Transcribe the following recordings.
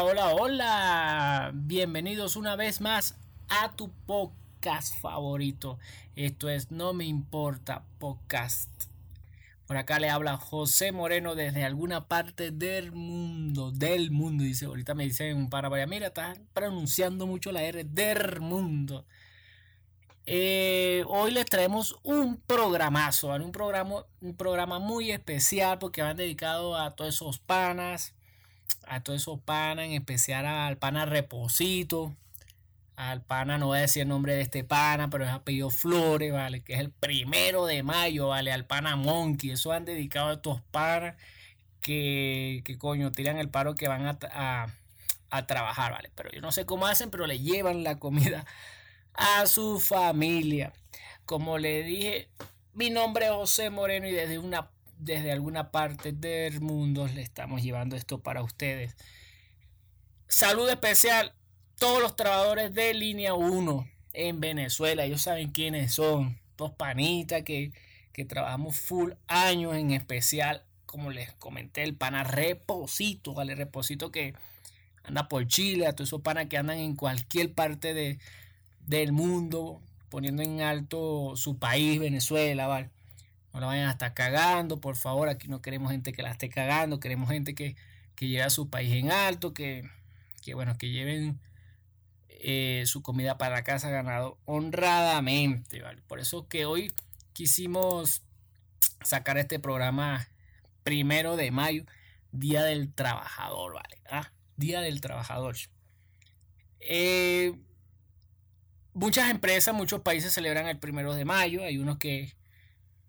Hola, hola, hola. Bienvenidos una vez más a tu podcast favorito. Esto es No Me Importa Podcast. Por acá le habla José Moreno desde alguna parte del mundo. Del mundo, dice. Ahorita me dicen un para Mira, estás pronunciando mucho la R del mundo. Eh, hoy les traemos un programazo, un programa, un programa muy especial porque van dedicado a todos esos panas, a todos esos panas, en especial al pana Reposito, al pana, no voy a decir el nombre de este pana, pero es apellido Flores, ¿vale? Que es el primero de mayo, ¿vale? Al pana Monkey, eso han dedicado a estos panas que, que coño, tiran el paro que van a, a, a trabajar, ¿vale? Pero yo no sé cómo hacen, pero le llevan la comida a su familia. Como le dije, mi nombre es José Moreno y desde una desde alguna parte del mundo le estamos llevando esto para ustedes. Salud especial todos los trabajadores de línea 1 en Venezuela. Ellos saben quiénes son. Dos panitas que, que trabajamos full años en especial. Como les comenté, el pana Reposito, ¿vale? Reposito que anda por Chile, a todos esos panas que andan en cualquier parte de, del mundo, poniendo en alto su país, Venezuela, ¿vale? No la vayan a estar cagando, por favor. Aquí no queremos gente que la esté cagando, queremos gente que, que lleve a su país en alto, que, que bueno, que lleven eh, su comida para casa ganado honradamente, ¿vale? Por eso que hoy quisimos sacar este programa primero de mayo, Día del Trabajador, ¿vale? Ah, Día del Trabajador. Eh, muchas empresas, muchos países celebran el primero de mayo. Hay unos que,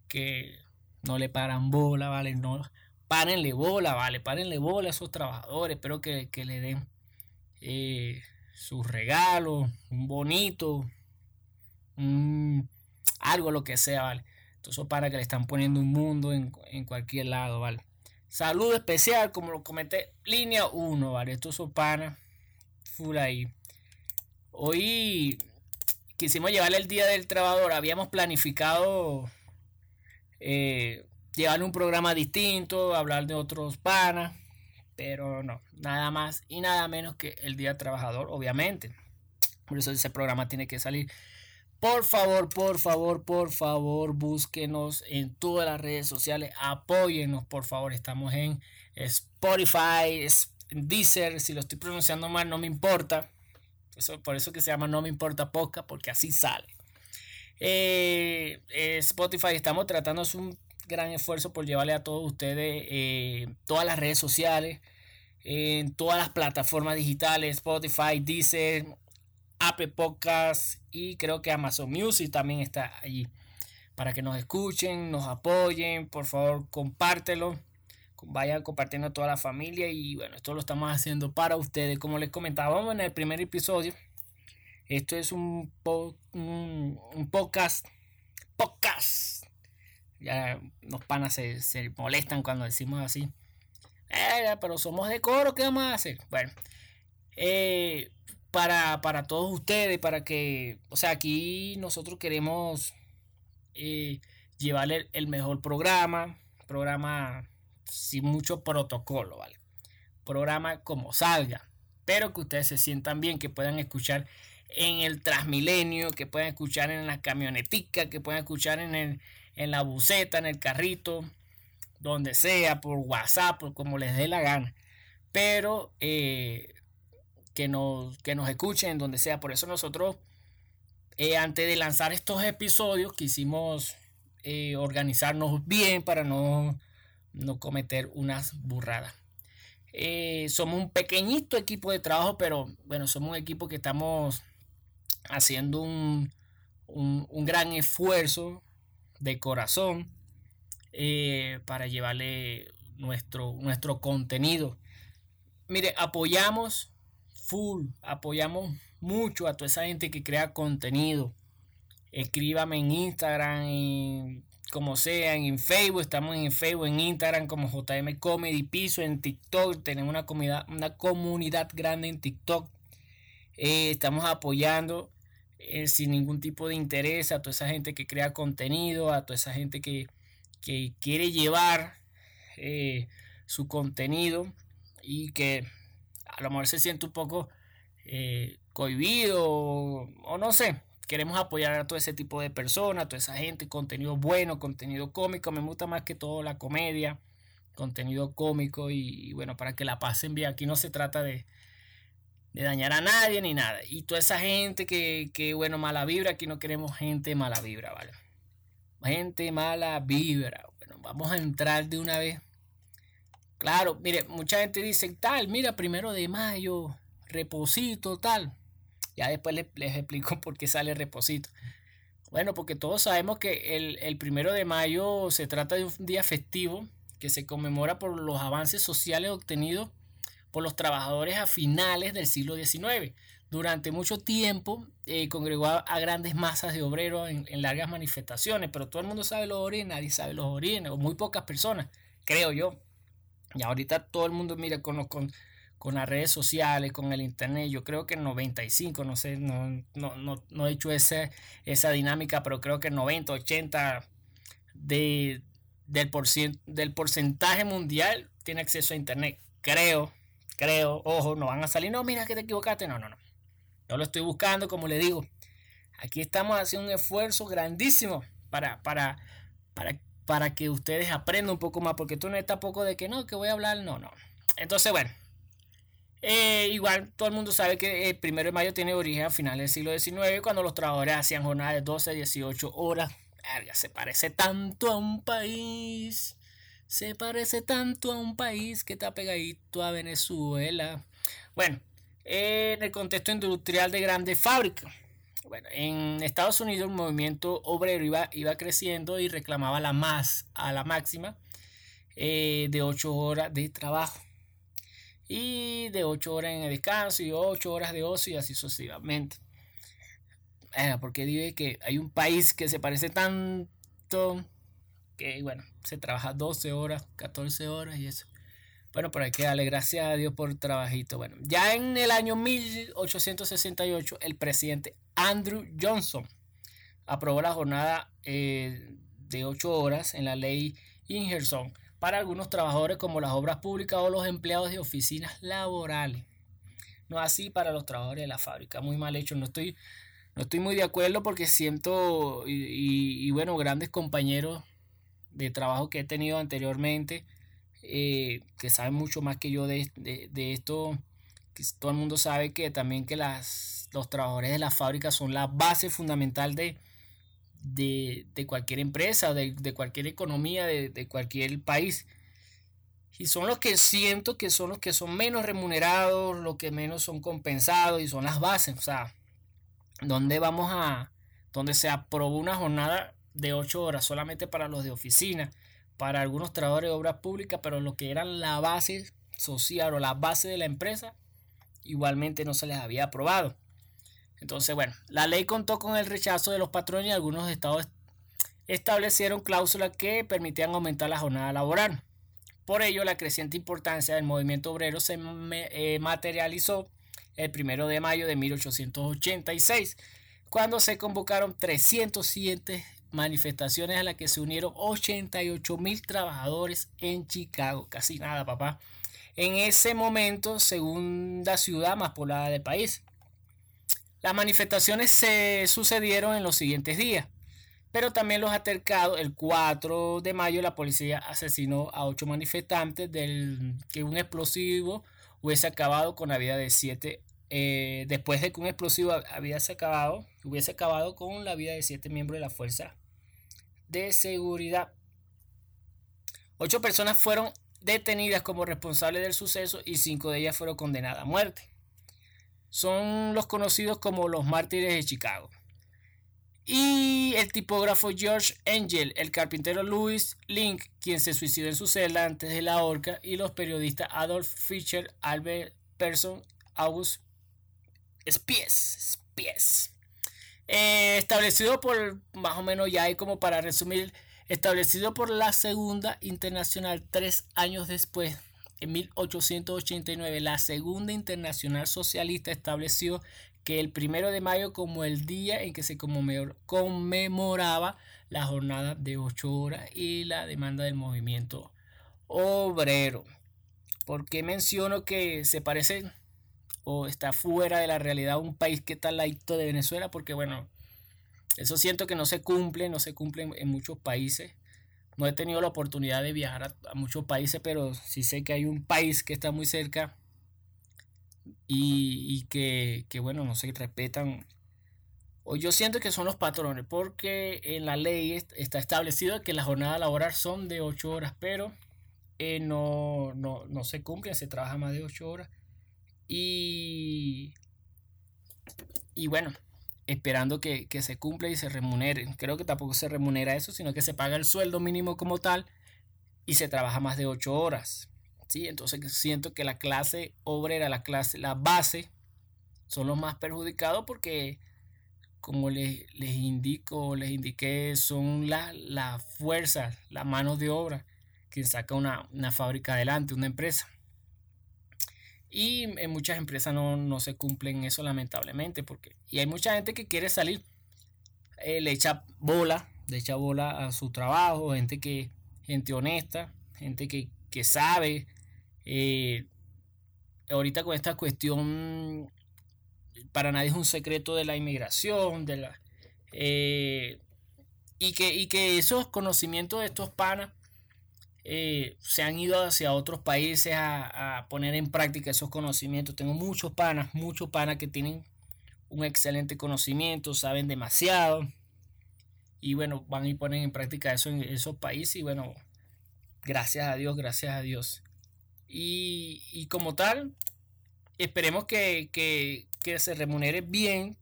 que no le paran bola, ¿vale? No, párenle bola, ¿vale? Párenle bola a esos trabajadores. Espero que, que le den eh, sus regalos, un bonito, algo, lo que sea, ¿vale? Entonces, para que le están poniendo un mundo en, en cualquier lado, ¿vale? Saludo especial, como lo comenté, línea 1, ¿vale? Estos son panas full ahí. Hoy quisimos llevarle el Día del Trabajador. Habíamos planificado eh, llevarle un programa distinto, hablar de otros panas, pero no, nada más y nada menos que el Día Trabajador, obviamente. Por eso ese programa tiene que salir. Por favor, por favor, por favor, búsquenos en todas las redes sociales, apóyennos, por favor. Estamos en Spotify, Deezer, si lo estoy pronunciando mal, no me importa. Por eso que se llama No me importa podcast, porque así sale. Eh, eh, Spotify, estamos tratando de un gran esfuerzo por llevarle a todos ustedes eh, todas las redes sociales, en todas las plataformas digitales, Spotify, Deezer, Apple Podcasts y creo que Amazon Music también está allí. Para que nos escuchen, nos apoyen, por favor compártelo vayan compartiendo a toda la familia y bueno, esto lo estamos haciendo para ustedes. Como les comentábamos en el primer episodio, esto es un, un, un, podcast, podcast. Ya los panas se, se molestan cuando decimos así. Pero somos de coro, ¿qué vamos a hacer? Bueno, eh, para, para todos ustedes, para que, o sea, aquí nosotros queremos eh, llevarle el mejor programa, programa sin mucho protocolo, ¿vale? Programa como salga, pero que ustedes se sientan bien, que puedan escuchar en el Transmilenio, que puedan escuchar en la camionetica, que puedan escuchar en, el, en la buceta, en el carrito, donde sea, por WhatsApp, por como les dé la gana. Pero eh, que, nos, que nos escuchen donde sea. Por eso nosotros, eh, antes de lanzar estos episodios, quisimos eh, organizarnos bien para no no cometer unas burradas. Somos un pequeñito equipo de trabajo, pero bueno, somos un equipo que estamos haciendo un, un, gran esfuerzo de corazón eh, para llevarle nuestro, nuestro contenido. Mire, apoyamos full, apoyamos mucho a toda esa gente que crea contenido. Escríbame en Instagram, en como sea, en Facebook, estamos en Facebook, en Instagram como JM Comedy Piso, en TikTok, tenemos una una comunidad grande en TikTok. Eh, estamos apoyando eh, sin ningún tipo de interés a toda esa gente que crea contenido, a toda esa gente que, que quiere llevar eh, su contenido y que a lo mejor se siente un poco cohibido o, no sé. Queremos apoyar a todo ese tipo de personas, a toda esa gente, contenido bueno, contenido cómico. Me gusta más que todo la comedia, contenido cómico y, bueno, para que la pasen bien. Aquí no se trata de, de dañar a nadie ni nada. Y toda esa gente que, que, bueno, mala vibra, aquí no queremos gente mala vibra, ¿vale? Gente mala vibra. Bueno, vamos a entrar de una vez. Claro, mire, mucha gente dice tal, mira, primero de mayo, reposito, tal. Ya después les, explico por qué sale reposito. Bueno, porque todos sabemos que el, el, primero de mayo se trata de un día festivo que se conmemora por los avances sociales obtenidos por los trabajadores a finales del siglo XIX durante mucho tiempo eh, congregó a, grandes masas de obreros en, largas manifestaciones, pero todo el mundo sabe los orígenes, nadie sabe los orígenes, o muy pocas personas, creo yo. Y ahorita todo el mundo, mira, con, con, con las redes sociales, con el internet, yo creo que en 95, no sé, no, no, no, no he hecho esa, esa dinámica, pero creo que 90, 80 de, del, del porcentaje mundial tiene acceso a internet. Creo, creo, ojo, no van a salir, no, mira que te equivocaste, no, no, no. Yo lo estoy buscando, como le digo. Aquí estamos haciendo un esfuerzo grandísimo para, para, para, para que ustedes aprendan un poco más, porque tú no estás poco de que no, que voy a hablar, no, no. Entonces, bueno, eh, igual todo el mundo sabe que el primero de mayo tiene origen a finales del siglo XIX, cuando los trabajadores hacían jornadas de 12 a 18 horas. se parece tanto a un país. Se parece tanto a un país que está pegadito a Venezuela. Bueno, en el contexto industrial de grandes fábricas. Bueno, en Estados Unidos el movimiento obrero iba, iba creciendo y reclamaba la más a la máxima eh, de 8 horas de trabajo y de 8 horas en descanso y 8 horas de ocio y así sucesivamente. porque dice que hay un país que se parece tanto que bueno, se trabaja 12 horas, 14 horas y eso. Bueno, pero hay que darle gracias a Dios por el trabajito. Bueno, ya en el año 1868, el presidente Andrew Johnson aprobó la jornada eh, de 8 horas en la ley Ingerson para algunos trabajadores como las obras públicas o los empleados de oficinas laborales. No así para los trabajadores de la fábrica. Muy mal hecho. No estoy, no estoy muy de acuerdo porque siento, y bueno, grandes compañeros de trabajo que he tenido anteriormente eh, que saben mucho más que yo de, esto, que todo el mundo sabe que también que las, los trabajadores de la fábrica son la base fundamental de, de, cualquier empresa, de, cualquier economía, de, cualquier país. Y son los que siento que son los que son menos remunerados, los que menos son compensados y son las bases. O sea, donde vamos a, donde se aprobó una jornada de 8 horas solamente para los de oficina para algunos trabajadores de obras públicas, pero lo que era la base social o la base de la empresa, igualmente no se les había aprobado. Entonces, bueno, la ley contó con el rechazo de los patrones y algunos estados establecieron cláusulas que permitían aumentar la jornada laboral. Por ello, la creciente importancia del movimiento obrero se eh, materializó el primero de mayo de 1886, cuando se convocaron 307 manifestaciones a las que se unieron 88 mil trabajadores en Chicago. Casi nada, papá. En ese momento, segunda ciudad más poblada del país. Las manifestaciones se sucedieron en los siguientes días, pero también los altercados. El 4 de mayo la policía asesinó a ocho manifestantes del que un explosivo hubiese acabado con la vida de siete. Eh, después de que un explosivo acabado, hubiese acabado con la vida de siete miembros de la fuerza de seguridad. Ocho personas fueron detenidas como responsables del suceso y cinco de ellas fueron condenadas a muerte. Son los conocidos como los mártires de Chicago. Y el tipógrafo George Angel, el carpintero Louis Link, quien se suicidó en su celda antes de la horca, y los periodistas Adolf Fischer, Albert Persson, August Spies. Spies. Eh, establecido por, más o menos ya hay como para resumir, establecido por la Segunda Internacional tres años después, en 1889, la Segunda Internacional Socialista estableció que el primero de mayo como el día en que se conmemoraba la jornada de ocho horas y la demanda del movimiento obrero. ¿Por qué menciono que se parece o está fuera de la realidad un país que está al lado de Venezuela? Porque bueno, eso siento que no se cumple, no se cumple en, muchos países. No he tenido la oportunidad de viajar a, muchos países, pero sí sé que hay un país que está muy cerca y, que, bueno, no se respetan yo siento que son los patrones, porque en la ley está establecido que la jornada laboral son de 8 horas, pero eh, no, no, se cumplen, se trabaja más de 8 horas. Y, y bueno, esperando que, se cumpla y se remunere. Creo que tampoco se remunera eso, sino que se paga el sueldo mínimo como tal y se trabaja más de 8 horas. ¿sí? Entonces siento que la clase obrera, la clase, la base, son los más perjudicados porque como les, les indico, les indiqué, son las la fuerzas, la mano de obra que saca una, fábrica adelante, una empresa. Y en muchas empresas no, se cumplen eso lamentablemente, porque y hay mucha gente que quiere salir, eh, le echa bola, le echa bola a su trabajo, gente que, gente honesta, gente que, sabe. Eh, ahorita con esta cuestión para nadie es un secreto de la inmigración, de la, eh, y, que, y que esos conocimientos de estos panas eh, se han ido hacia otros países a, poner en práctica esos conocimientos. Tengo muchos panas, muchos panas que tienen un excelente conocimiento, saben demasiado. Y bueno, van y ponen en práctica eso en esos países. Y bueno, gracias a Dios, gracias a Dios. Y, como tal, esperemos que, que se remunere bien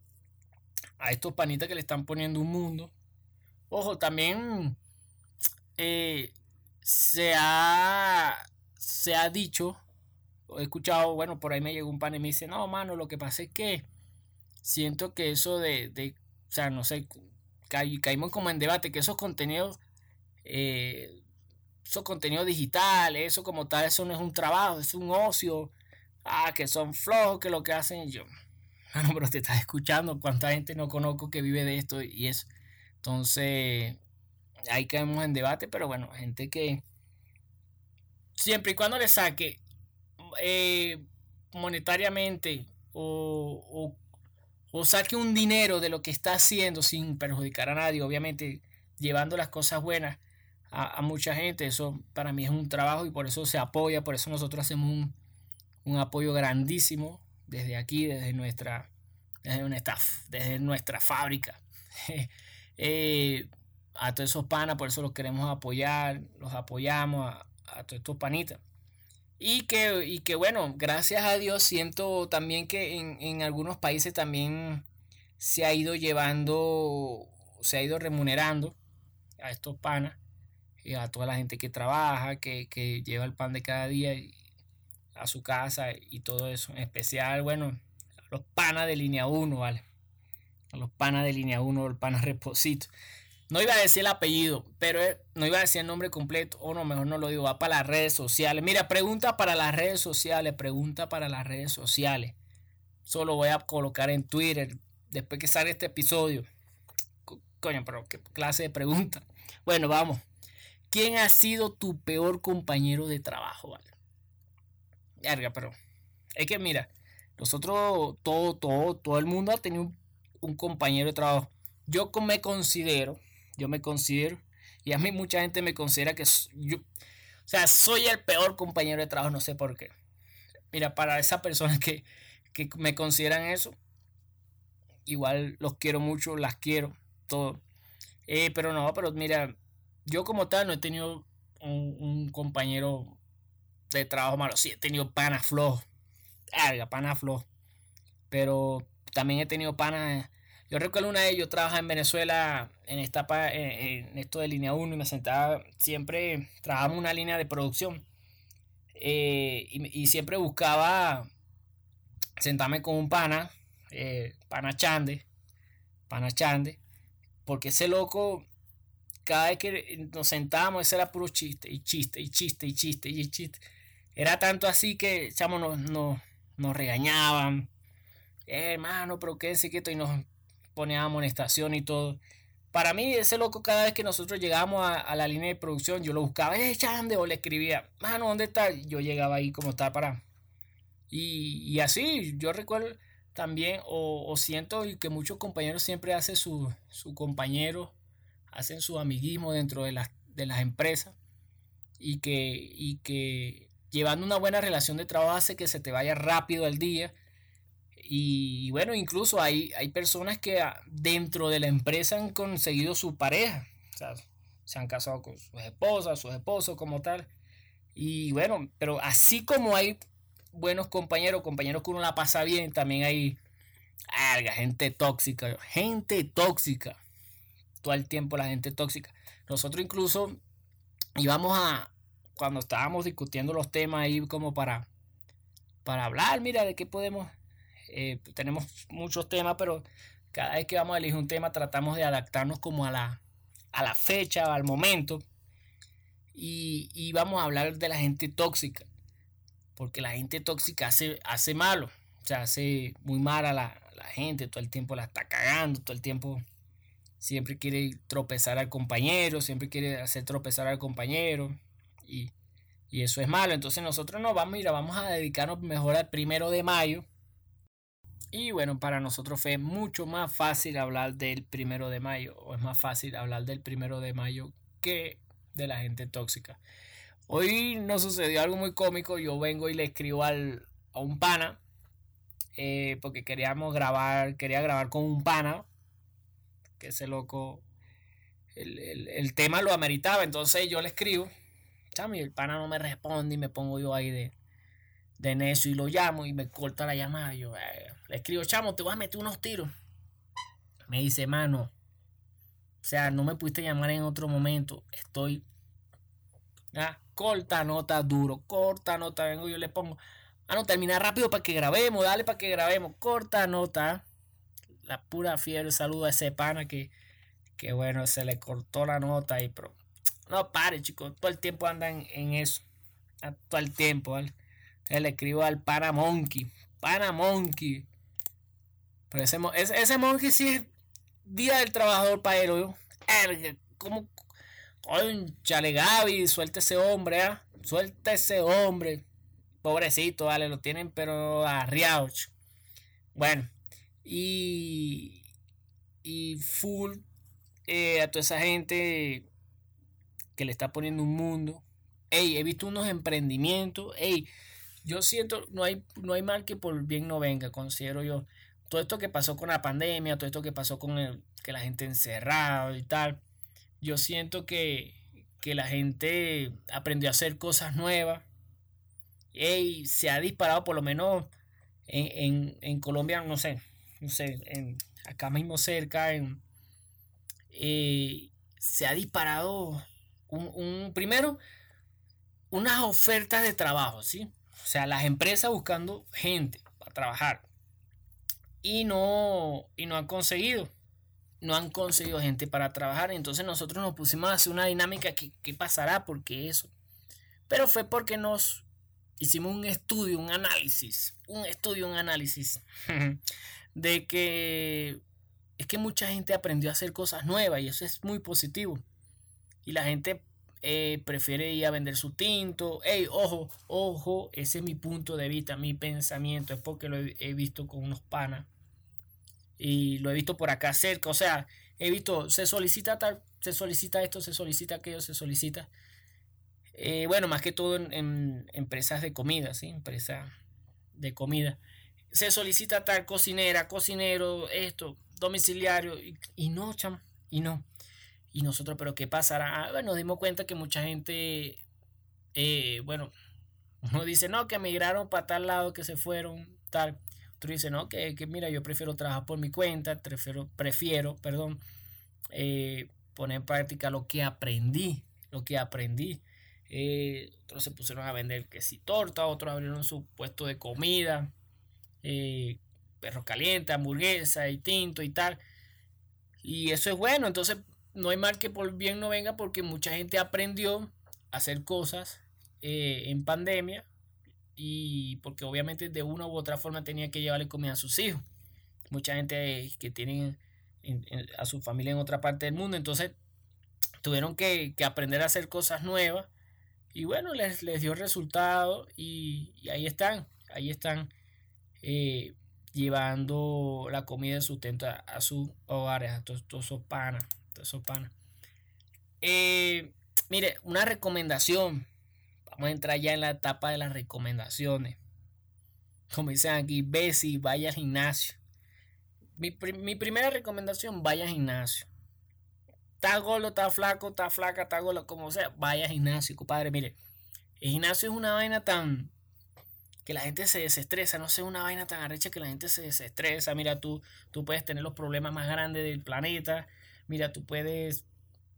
a estos panitas que le están poniendo un mundo. Ojo, también eh, se, ha, se ha dicho, he escuchado, bueno, por ahí me llegó un pan y me dice, no, mano, lo que pasa es que siento que eso de, de o sea, no sé, caímos como en debate, que esos contenidos, eh, esos contenidos digitales, eso como tal, eso no es un trabajo, es un ocio, ah, que son flojos, que lo que hacen yo no, pero te estás escuchando, cuánta gente no conozco que vive de esto y eso. Entonces, ahí caemos en debate, pero bueno, gente que siempre y cuando le saque eh, monetariamente o, o, saque un dinero de lo que está haciendo sin perjudicar a nadie, obviamente llevando las cosas buenas a, mucha gente, eso para mí es un trabajo y por eso se apoya, por eso nosotros hacemos un, un apoyo grandísimo desde aquí, desde nuestra, desde nuestra, desde nuestra fábrica. Eh, a todos esos panas, por eso los queremos apoyar, los apoyamos a, todos estos panitas. Y que, y que bueno, gracias a Dios siento también que en, en algunos países también se ha ido llevando, se ha ido remunerando a estos panas y a toda la gente que trabaja, que, que lleva el pan de cada día y, a su casa y todo eso. En especial, bueno, a los panas de línea 1, ¿vale? A los panas de línea 1, el pana Reposito. No iba a decir el apellido, pero no iba a decir el nombre completo, o no, mejor no lo digo, va para las redes sociales. Mira, pregunta para las redes sociales, pregunta para las redes sociales. Solo voy a colocar en Twitter después que salga este episodio. Coño, pero qué clase de pregunta. Bueno, vamos. ¿Quién ha sido tu peor compañero de trabajo? ¿vale? pero es que mira, nosotros, todo, todo, todo el mundo ha tenido un, compañero de trabajo. Yo me considero, yo me considero, y a mí mucha gente me considera que yo, o sea, soy el peor compañero de trabajo, no sé por qué. Mira, para esas personas que, que me consideran eso, igual los quiero mucho, las quiero, todo. Eh, pero no, pero mira, yo como tal no he tenido un, compañero de trabajo malo. Sí, he tenido panas flojos. Arga, panas flojos. Pero también he tenido panas. Yo recuerdo una de ellos, trabajaba en Venezuela en, esta, en esto de línea 1 y me sentaba, siempre trabajamos una línea de producción. Eh, y, siempre buscaba sentarme con un pana, eh, pana Chande, pana Chande, porque ese loco, cada vez que nos sentábamos, ese era puro chiste, y chiste, y chiste, y chiste, y chiste. Era tanto así que, chamo, nos, nos, regañaban. Eh, hermano, pero quédense quieto y nos ponían amonestación y todo. para mí, ese loco, cada vez que nosotros llegábamos a, la línea de producción, yo lo buscaba, eh, Chande, o le escribía, mano, ¿dónde está? Yo llegaba ahí como está para. Y, y así, yo recuerdo también, o, siento que muchos compañeros siempre hacen su, su compañero, hacen su amiguismo dentro de las, de las empresas y que, y que llevando una buena relación de trabajo hace que se te vaya rápido el día y bueno, incluso hay, hay personas que ah, dentro de la empresa han conseguido su pareja. O sea, se han casado con sus esposas, sus esposos como tal. Y bueno, pero así como hay buenos compañeros, compañeros que uno la pasa bien, también hay alga, gente tóxica, gente tóxica. Todo el tiempo la gente tóxica. Nosotros incluso íbamos a, cuando estábamos discutiendo los temas ahí como para, para hablar, mira, de qué podemos eh, tenemos muchos temas, pero cada vez que vamos a elegir un tema tratamos de adaptarnos como a la, a la fecha, al momento. Y, y, vamos a hablar de la gente tóxica. Porque la gente tóxica hace, hace malo. O sea, hace muy mal a la, la gente. Todo el tiempo la está cagando. Todo el tiempo siempre quiere tropezar al compañero. Siempre quiere hacer tropezar al compañero. Y, y eso es malo. Entonces nosotros no vamos, mira, vamos a dedicarnos mejor al primero de mayo y bueno, para nosotros fue mucho más fácil hablar del primero de mayo, o es más fácil hablar del primero de mayo que de la gente tóxica. Hoy nos sucedió algo muy cómico. Yo vengo y le escribo al, a un pana, eh, porque queríamos grabar, quería grabar con un pana, que ese loco, el, el tema lo ameritaba. Entonces yo le escribo, y el pana no me responde y me pongo yo ahí de, de necio y lo llamo y me corta la llamada. Yo eh, le escribo, chamo, te voy a meter unos tiros. Me dice, mano, o sea, no me pudiste llamar en otro momento. Estoy. Ah, corta nota duro, corta nota. Vengo, yo le pongo. Ah, no, termina rápido para que grabemos, dale para que grabemos. Corta nota. La pura fiebre, saludo a ese pana que, que bueno, se le cortó la nota y pero. No pare, chicos, todo el tiempo andan en eso. Todo el tiempo, ¿vale? Le escribo al Pana Monkey. Pana Monkey. Pero ese, ese, Monkey sí es Día del Trabajador para él. ¿Cómo? chale Gaby, suelta ese hombre, ¿ah? Suelta ese hombre. Pobrecito, vale, lo tienen pero arriado. Bueno, y, y full eh, a toda esa gente que le está poniendo un mundo. Ey, he visto unos emprendimientos. Ey, yo siento, no hay, no hay mal que por bien no venga, considero yo. Todo esto que pasó con la pandemia, todo esto que pasó con el, que la gente encerrada y tal, yo siento que, que la gente aprendió a hacer cosas nuevas. Y se ha disparado por lo menos en, en, en Colombia, no sé, no sé, en, acá mismo cerca, en, eh, se ha disparado un, un, primero unas ofertas de trabajo, ¿sí? O sea, las empresas buscando gente para trabajar. Y no, y no han conseguido. No han conseguido gente para trabajar. Entonces nosotros nos pusimos a hacer una dinámica. que qué pasará? porque eso? Pero fue porque nos hicimos un estudio, un análisis. Un estudio, un análisis. de que es que mucha gente aprendió a hacer cosas nuevas y eso es muy positivo. Y la gente eh, prefiere ir a vender su tinto. Ey, ojo, ojo, ese es mi punto de vista, mi pensamiento. Es porque lo he, visto con unos panas. Y lo he visto por acá cerca. O sea, he visto, se solicita tal, se solicita esto, se solicita aquello, se solicita. Eh, bueno, más que todo en, empresas de comida, ¿sí? Empresas de comida. Se solicita tal cocinera, cocinero, esto, domiciliario. Y, y no, cham, y no. Y nosotros, pero ¿qué pasará? Ah, bueno, nos dimos cuenta que mucha gente, eh, bueno, uno dice, no, que emigraron para tal lado, que se fueron, tal. Otro dice, no, que, que mira, yo prefiero trabajar por mi cuenta, prefiero, prefiero perdón, eh, poner en práctica lo que aprendí, lo que aprendí. Eh, otros se pusieron a vender que si torta, otros abrieron su puesto de comida, perro caliente, hamburguesa y tinto y tal. Y eso es bueno, entonces no hay mal que por bien no venga porque mucha gente aprendió a hacer cosas eh, en pandemia y porque obviamente de una u otra forma tenía que llevarle comida a sus hijos. Mucha gente que tiene a su familia en otra parte del mundo. Entonces tuvieron que, aprender a hacer cosas nuevas. Y bueno, les, les dio resultado y, ahí están, ahí están eh, llevando la comida y sustento a, sus hogares, a todos, esos panas. Todos esos panas. Eh, mire, una recomendación. Vamos a entrar ya en la etapa de las recomendaciones. Como dicen aquí, ve si vaya al gimnasio. Mi, primera recomendación, vaya al gimnasio. Está gordo, está flaco, está flaca, está gordo, como sea, vaya al gimnasio, compadre. Mire, el gimnasio es una vaina tan que la gente se desestresa, no sé, una vaina tan arrecha que la gente se desestresa. Mira, tú, tú puedes tener los problemas más grandes del planeta. Mira, tú puedes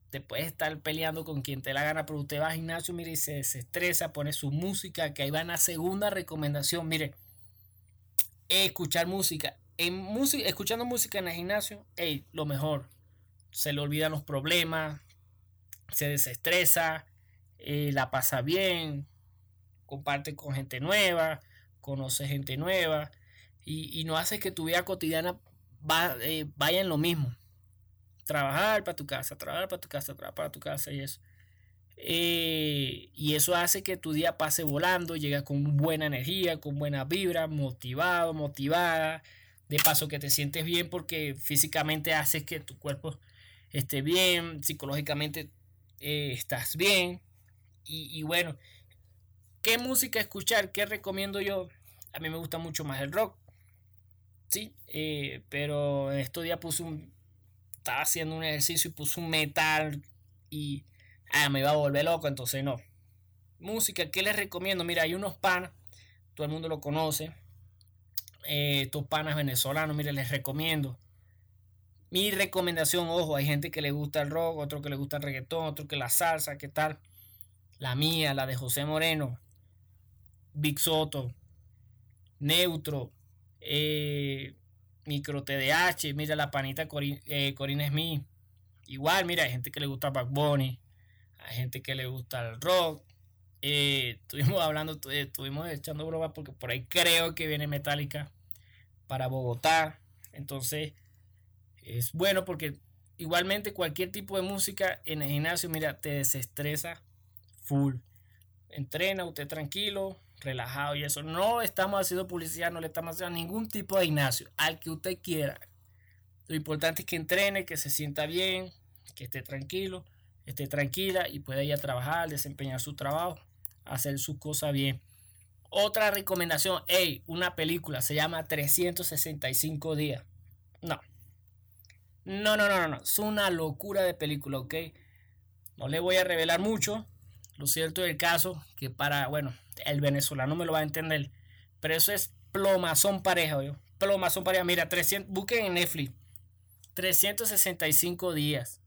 te puedes estar peleando con quien te la gana, pero usted va al gimnasio, mire, y se desestresa, pone su música, que ahí va en la segunda recomendación, mire, escuchar música. En música, escuchando música en el gimnasio, hey, lo mejor. Se le olvidan los problemas, se desestresa, eh, la pasa bien, comparte con gente nueva, conoce gente nueva y, no hace que tu vida cotidiana eh, vaya en lo mismo trabajar para tu casa, trabajar para tu casa, trabajar para tu casa y eso. Eh, y eso hace que tu día pase volando, llega con buena energía, con buena vibra, motivado, motivada. De paso que te sientes bien porque físicamente haces que tu cuerpo esté bien, psicológicamente eh, estás bien. Y, bueno, ¿qué música escuchar? ¿Qué recomiendo yo? A mí me gusta mucho más el rock. Sí, eh, pero estos días puse un, estaba haciendo un ejercicio y puso un metal y ah, me iba a volver loco, entonces no. Música, ¿qué les recomiendo? Mira, hay unos panas, todo el mundo lo conoce. Eh, estos panas venezolanos, mire, les recomiendo. Mi recomendación, ojo, hay gente que le gusta el rock, otro que le gusta el reggaetón, otro que la salsa, ¿qué tal? La mía, la de José Moreno, Big Soto, Neutro, eh, Micro TDH, mira la panita eh, Corina Smith. Igual, mira, hay gente que le gusta Back Bunny, hay gente que le gusta el rock. Eh, estuvimos hablando, eh, estuvimos echando broma porque por ahí creo que viene Metallica para Bogotá. Entonces, es bueno porque igualmente cualquier tipo de música en el gimnasio, mira, te desestresa full. Entrena usted tranquilo, relajado y eso. No estamos haciendo publicidad, no le estamos haciendo ningún tipo de gimnasio, al que usted quiera. Lo importante es que entrene, que se sienta bien, que esté tranquilo, esté tranquila y pueda ir a trabajar, desempeñar su trabajo, hacer sus cosas bien. Otra recomendación, hey, una película se llama 365 días. No. No, no, no, no, Es una locura de película, ¿ok? No le voy a revelar mucho. Lo cierto del caso que para, bueno, el venezolano me lo va a entender. Pero eso es plomazón pareja, yo. Plomazón pareja. Mira, 300, busquen en Netflix. 365 días.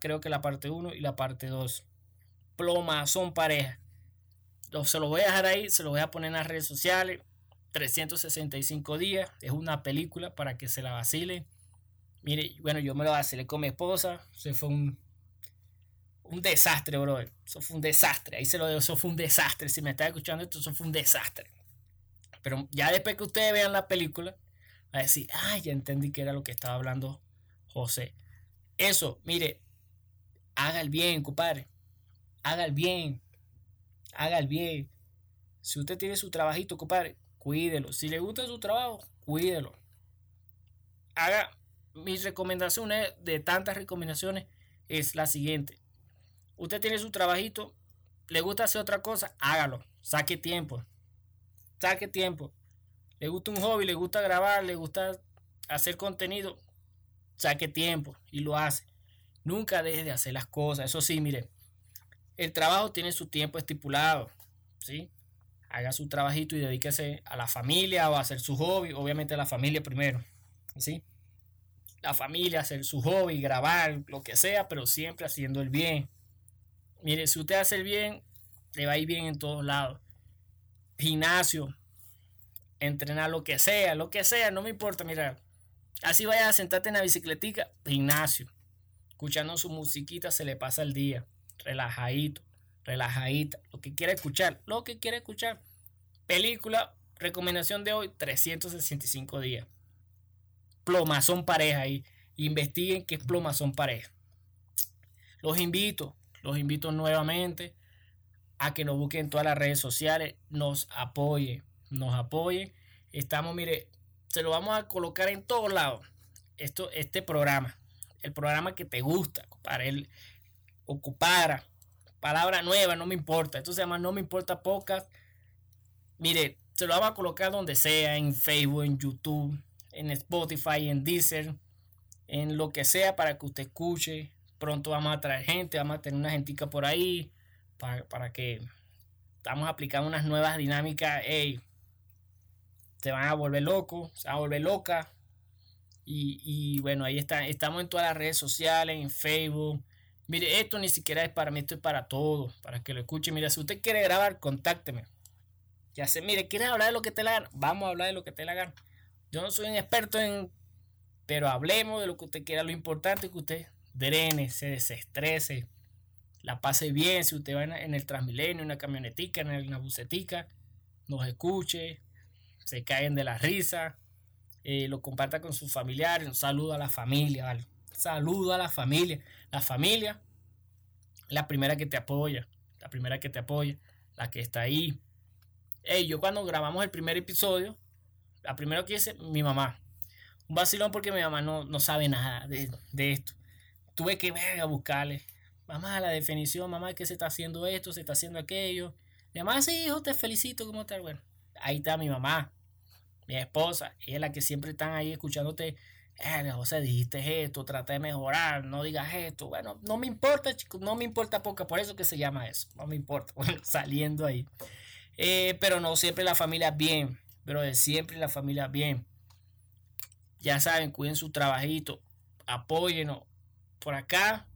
Creo que la parte 1 y la parte 2. Plomazón pareja. se lo voy a dejar ahí, se lo voy a poner en las redes sociales. 365 días. Es una película para que se la vacile. Mire, bueno, yo me lo vacilé con mi esposa. Se fue un un desastre, bro. Eso fue un desastre. Ahí se lo digo, eso fue un desastre. Si me está escuchando esto, eso fue un desastre. Pero ya después que ustedes vean la película, va a decir, ah, ya entendí que era lo que estaba hablando José. Eso, mire, haga el bien, compadre. Haga el bien. Haga el bien. Si usted tiene su trabajito, compadre, cuídelo. Si le gusta su trabajo, cuídelo. Haga mis recomendaciones, de tantas recomendaciones, es la siguiente Usted tiene su trabajito, le gusta hacer otra cosa, hágalo, saque tiempo. Saque tiempo. Le gusta un hobby, le gusta grabar, le gusta hacer contenido, saque tiempo y lo hace. Nunca deje de hacer las cosas. Eso sí, mire, el trabajo tiene su tiempo estipulado, ¿sí? Haga su trabajito y dedíquese a la familia o a hacer su hobby, obviamente a la familia primero, ¿sí? La familia, hacer su hobby, grabar, lo que sea, pero siempre haciendo el bien. Mire, si usted hace el bien, le va a ir bien en todos lados. Gimnasio, entrenar lo que sea, lo que sea, no me importa, mira. Así vaya a sentarte en la bicicletica, gimnasio. Escuchando su musiquita se le pasa el día. Relajadito, relajadita. Lo que quiera escuchar, lo que quiera escuchar. Película, recomendación de hoy, 365 días. Plomazón pareja ahí. investiguen qué es son pareja. Los invito, los invito nuevamente a que nos busquen en todas las redes sociales, nos apoyen, nos apoyen. Estamos, mire, se lo vamos a colocar en todos lados. Esto, este programa, el programa que te gusta, para él ocupara, palabra nueva, no me importa. Esto se llama No me importa podcast. Mire, se lo vamos a colocar donde sea, en Facebook, en YouTube, en Spotify, en Deezer, en lo que sea para que usted escuche. Pronto vamos a traer gente, vamos a tener una gentica por ahí para, que estamos aplicando unas nuevas dinámicas. Ey, se van a volver locos, se van a volver loca. Y, y, bueno, ahí está, estamos en todas las redes sociales, en Facebook. Mire, esto ni siquiera es para mí, esto es para todos, para que lo escuche. Mira, si usted quiere grabar, contácteme. Ya sé, mire, ¿quieres hablar de lo que te la gana? Vamos a hablar de lo que te la gana. Yo no soy un experto en... Pero hablemos de lo que usted quiera. Lo importante es que usted drene, se desestrese, la pase bien. Si usted va en el Transmilenio, en una camionetica, en una bucetica, nos escuche, se caen de la risa, eh, lo comparta con sus familiares, un saludo a la familia, ¿vale? Saludo a la familia. La familia, la primera que te apoya, la primera que te apoya, la que está ahí. Yo cuando grabamos el primer episodio, la primera que hice, mi mamá. Un vacilón porque mi mamá no, no sabe nada de, de esto. Tuve que ver a buscarle mamá, la definición, mamá, que se está haciendo esto, se está haciendo aquello. Mi mamá, sí, hijo, te felicito, ¿cómo estás? Bueno, ahí está mi mamá, mi esposa, ella es la que siempre están ahí escuchándote. Eh, José, dijiste esto, trata de mejorar, no digas esto. Bueno, no me importa, chicos, no me importa poca, por eso que se llama eso, no me importa. Bueno, saliendo ahí. Eh, pero no siempre la familia bien, pero de siempre la familia bien. Ya saben, cuiden su trabajito, apóyenos. Por acá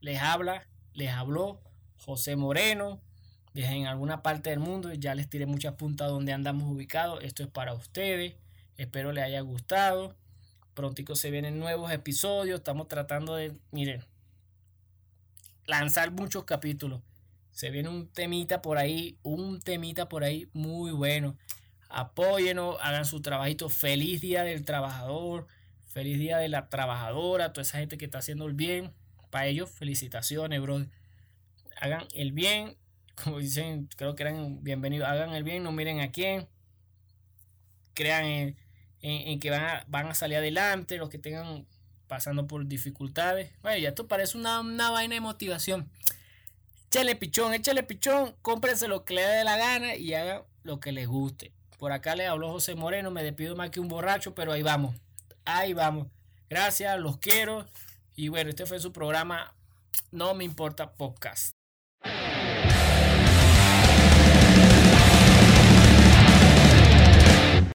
les habla, les habló José Moreno desde en alguna parte del mundo. Ya les tiré muchas puntas donde andamos ubicados. Esto es para ustedes. Espero les haya gustado. Prontico se vienen nuevos episodios. Estamos tratando de, miren, lanzar muchos capítulos. Se viene un temita por ahí, un temita por ahí muy bueno. Apóyenos, hagan su trabajito. Feliz día del trabajador. Feliz día de la trabajadora, toda esa gente que está haciendo el bien para ellos, felicitaciones, bro. Hagan el bien, como dicen, creo que eran bienvenidos. Hagan el bien, no miren a quién. Crean en, que van a, van a salir adelante, los que tengan pasando por dificultades. Bueno, ya esto parece una, una vaina de motivación. Échale pichón, échale pichón, cómprense lo que le dé la gana y hagan lo que les guste. Por acá le habló José Moreno, me despido más que un borracho, pero ahí vamos ahí vamos. Gracias, los quiero. Y bueno, este fue su programa No Me Importa Podcast.